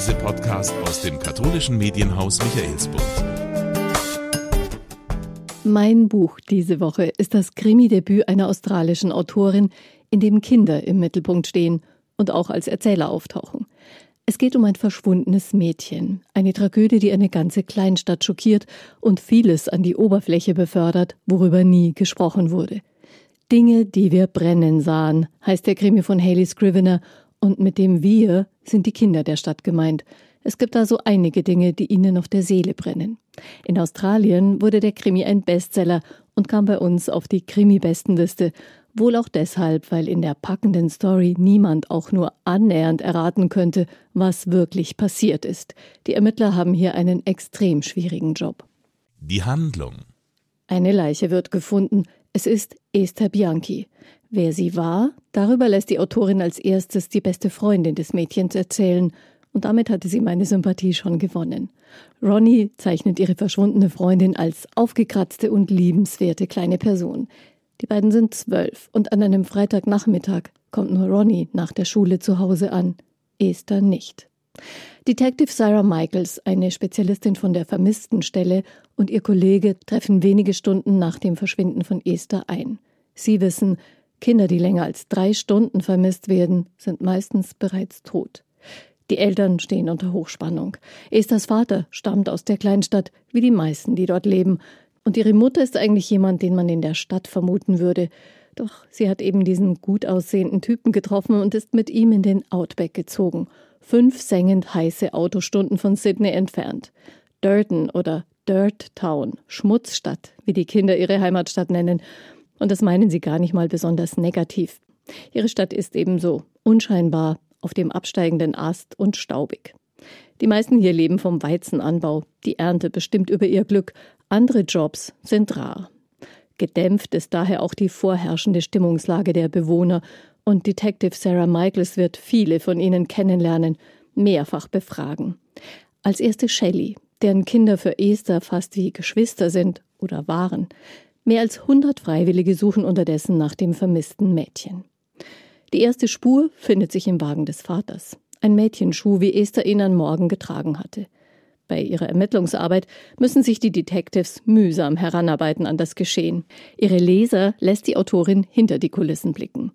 Lesepodcast aus dem katholischen Medienhaus Michaelsbund. Mein Buch diese Woche ist das Krimi-Debüt einer australischen Autorin, in dem Kinder im Mittelpunkt stehen und auch als Erzähler auftauchen. Es geht um ein verschwundenes Mädchen, eine Tragödie, die eine ganze Kleinstadt schockiert und vieles an die Oberfläche befördert, worüber nie gesprochen wurde. Dinge, die wir brennen sahen, heißt der Krimi von Haley Scrivener, und mit dem Wir sind die Kinder der Stadt gemeint. Es gibt also einige Dinge, die ihnen auf der Seele brennen. In Australien wurde der Krimi ein Bestseller und kam bei uns auf die Krimi-Bestenliste. Wohl auch deshalb, weil in der packenden Story niemand auch nur annähernd erraten könnte, was wirklich passiert ist. Die Ermittler haben hier einen extrem schwierigen Job. Die Handlung. Eine Leiche wird gefunden. Es ist Esther Bianchi. Wer sie war, darüber lässt die Autorin als erstes die beste Freundin des Mädchens erzählen, und damit hatte sie meine Sympathie schon gewonnen. Ronnie zeichnet ihre verschwundene Freundin als aufgekratzte und liebenswerte kleine Person. Die beiden sind zwölf und an einem Freitagnachmittag kommt nur Ronnie nach der Schule zu Hause an, Esther nicht. Detective Sarah Michaels, eine Spezialistin von der Vermisstenstelle, und ihr Kollege treffen wenige Stunden nach dem Verschwinden von Esther ein. Sie wissen, Kinder, die länger als drei Stunden vermisst werden, sind meistens bereits tot. Die Eltern stehen unter Hochspannung. Esthers Vater stammt aus der Kleinstadt, wie die meisten, die dort leben. Und ihre Mutter ist eigentlich jemand, den man in der Stadt vermuten würde. Doch sie hat eben diesen gut aussehenden Typen getroffen und ist mit ihm in den Outback gezogen. Fünf sengend heiße Autostunden von Sydney entfernt. Durton oder Dirt Town, Schmutzstadt, wie die Kinder ihre Heimatstadt nennen. Und das meinen sie gar nicht mal besonders negativ. Ihre Stadt ist ebenso unscheinbar, auf dem absteigenden Ast und staubig. Die meisten hier leben vom Weizenanbau. Die Ernte bestimmt über ihr Glück. Andere Jobs sind rar. Gedämpft ist daher auch die vorherrschende Stimmungslage der Bewohner und Detective Sarah Michaels wird viele von ihnen kennenlernen, mehrfach befragen. Als erste Shelley, deren Kinder für Esther fast wie Geschwister sind oder waren. Mehr als 100 Freiwillige suchen unterdessen nach dem vermissten Mädchen. Die erste Spur findet sich im Wagen des Vaters. Ein Mädchenschuh, wie Esther ihn an Morgen getragen hatte. Bei ihrer Ermittlungsarbeit müssen sich die Detectives mühsam heranarbeiten an das Geschehen. Ihre Leser lässt die Autorin hinter die Kulissen blicken.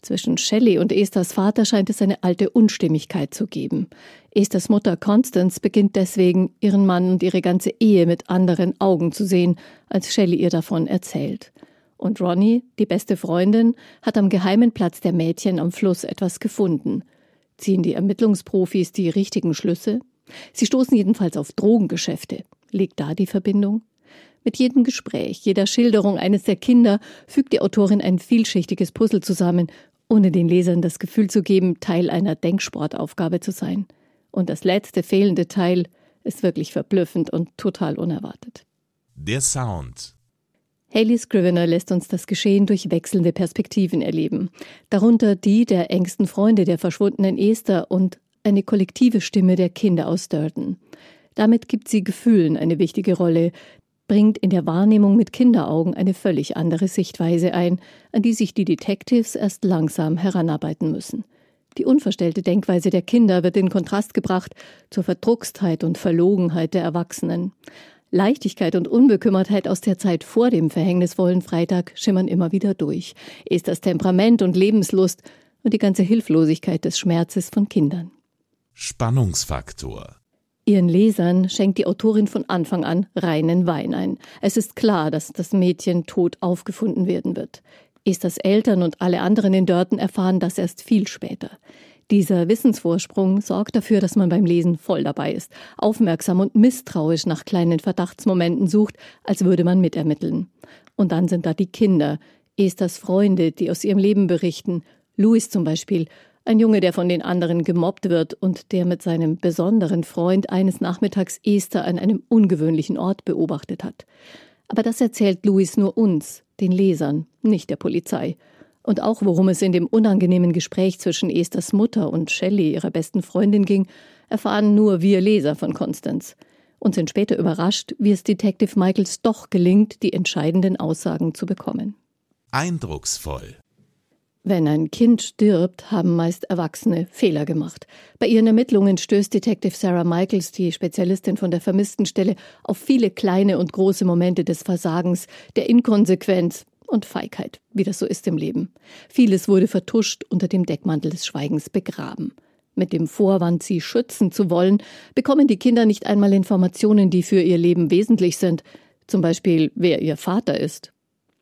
Zwischen Shelley und Esthers Vater scheint es eine alte Unstimmigkeit zu geben. Esthers Mutter Constance beginnt deswegen, ihren Mann und ihre ganze Ehe mit anderen Augen zu sehen, als Shelley ihr davon erzählt. Und Ronnie, die beste Freundin, hat am geheimen Platz der Mädchen am Fluss etwas gefunden. Ziehen die Ermittlungsprofis die richtigen Schlüsse? Sie stoßen jedenfalls auf Drogengeschäfte. Liegt da die Verbindung? Mit jedem Gespräch, jeder Schilderung eines der Kinder fügt die Autorin ein vielschichtiges Puzzle zusammen, ohne den Lesern das Gefühl zu geben, Teil einer Denksportaufgabe zu sein. Und das letzte fehlende Teil ist wirklich verblüffend und total unerwartet. Der Sound. Haley Scrivener lässt uns das Geschehen durch wechselnde Perspektiven erleben. Darunter die der engsten Freunde der verschwundenen Esther und eine kollektive Stimme der Kinder aus Durton. Damit gibt sie Gefühlen eine wichtige Rolle, bringt in der Wahrnehmung mit Kinderaugen eine völlig andere Sichtweise ein, an die sich die Detectives erst langsam heranarbeiten müssen. Die unverstellte Denkweise der Kinder wird in Kontrast gebracht zur Verdruckstheit und Verlogenheit der Erwachsenen. Leichtigkeit und Unbekümmertheit aus der Zeit vor dem verhängnisvollen Freitag schimmern immer wieder durch. Ist das Temperament und Lebenslust und die ganze Hilflosigkeit des Schmerzes von Kindern. Spannungsfaktor. Ihren Lesern schenkt die Autorin von Anfang an reinen Wein ein. Es ist klar, dass das Mädchen tot aufgefunden werden wird. Esthers Eltern und alle anderen in Dörten erfahren das erst viel später. Dieser Wissensvorsprung sorgt dafür, dass man beim Lesen voll dabei ist, aufmerksam und misstrauisch nach kleinen Verdachtsmomenten sucht, als würde man mitermitteln. Und dann sind da die Kinder, Esthers Freunde, die aus ihrem Leben berichten. Louis zum Beispiel, ein Junge, der von den anderen gemobbt wird und der mit seinem besonderen Freund eines Nachmittags Esther an einem ungewöhnlichen Ort beobachtet hat. Aber das erzählt Louis nur uns, den Lesern, nicht der Polizei. Und auch worum es in dem unangenehmen Gespräch zwischen Esthers Mutter und Shelley, ihrer besten Freundin, ging, erfahren nur wir Leser von Constance und sind später überrascht, wie es Detective Michaels doch gelingt, die entscheidenden Aussagen zu bekommen. Eindrucksvoll. Wenn ein Kind stirbt, haben meist Erwachsene Fehler gemacht. Bei ihren Ermittlungen stößt Detective Sarah Michaels, die Spezialistin von der Vermisstenstelle, auf viele kleine und große Momente des Versagens, der Inkonsequenz und Feigheit, wie das so ist im Leben. Vieles wurde vertuscht unter dem Deckmantel des Schweigens begraben. Mit dem Vorwand, sie schützen zu wollen, bekommen die Kinder nicht einmal Informationen, die für ihr Leben wesentlich sind, zum Beispiel wer ihr Vater ist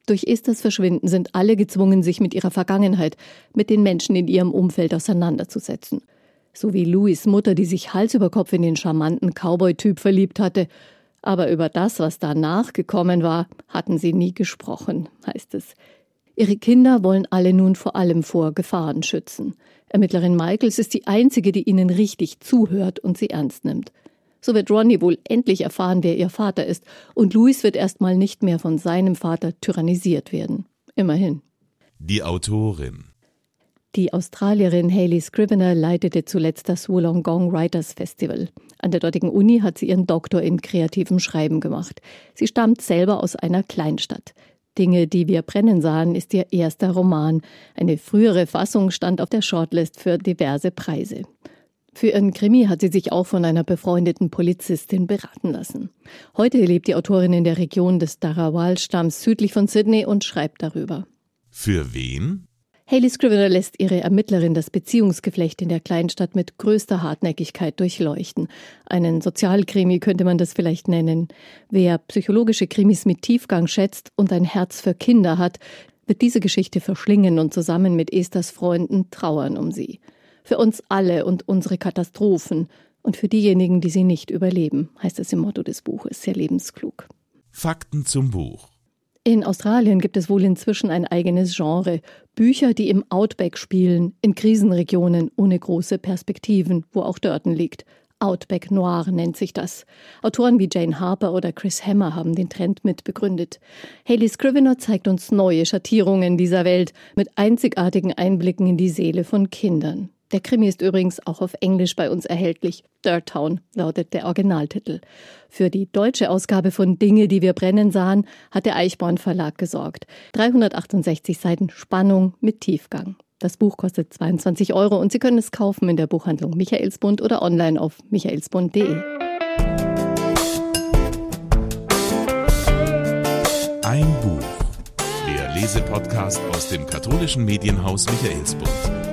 durch Esthers Verschwinden sind alle gezwungen, sich mit ihrer Vergangenheit, mit den Menschen in ihrem Umfeld auseinanderzusetzen. So wie Louis Mutter, die sich Hals über Kopf in den charmanten Cowboy-Typ verliebt hatte. Aber über das, was danach gekommen war, hatten sie nie gesprochen, heißt es. Ihre Kinder wollen alle nun vor allem vor Gefahren schützen. Ermittlerin Michaels ist die einzige, die ihnen richtig zuhört und sie ernst nimmt. So wird Ronnie wohl endlich erfahren, wer ihr Vater ist, und Louis wird erstmal nicht mehr von seinem Vater tyrannisiert werden. Immerhin. Die Autorin. Die Australierin Hayley Scrivener leitete zuletzt das Wollongong Writers Festival. An der dortigen Uni hat sie ihren Doktor in kreativem Schreiben gemacht. Sie stammt selber aus einer Kleinstadt. Dinge, die wir brennen sahen, ist ihr erster Roman. Eine frühere Fassung stand auf der Shortlist für diverse Preise. Für ihren Krimi hat sie sich auch von einer befreundeten Polizistin beraten lassen. Heute lebt die Autorin in der Region des Darawal-Stamms südlich von Sydney und schreibt darüber. Für wen? Hayley Scrivener lässt ihre Ermittlerin das Beziehungsgeflecht in der Kleinstadt mit größter Hartnäckigkeit durchleuchten. Einen Sozialkrimi könnte man das vielleicht nennen. Wer psychologische Krimis mit Tiefgang schätzt und ein Herz für Kinder hat, wird diese Geschichte verschlingen und zusammen mit Esthers Freunden trauern um sie für uns alle und unsere Katastrophen und für diejenigen, die sie nicht überleben, heißt es im Motto des Buches, sehr lebensklug. Fakten zum Buch. In Australien gibt es wohl inzwischen ein eigenes Genre. Bücher, die im Outback spielen, in Krisenregionen ohne große Perspektiven, wo auch Dörten liegt. Outback Noir nennt sich das. Autoren wie Jane Harper oder Chris Hammer haben den Trend mit begründet. Haley Scrivener zeigt uns neue Schattierungen dieser Welt mit einzigartigen Einblicken in die Seele von Kindern. Der Krimi ist übrigens auch auf Englisch bei uns erhältlich. Dirt Town lautet der Originaltitel. Für die deutsche Ausgabe von Dinge, die wir brennen sahen, hat der Eichborn Verlag gesorgt. 368 Seiten Spannung mit Tiefgang. Das Buch kostet 22 Euro und Sie können es kaufen in der Buchhandlung Michaelsbund oder online auf michaelsbund.de. Ein Buch. Der Lesepodcast aus dem katholischen Medienhaus Michaelsbund.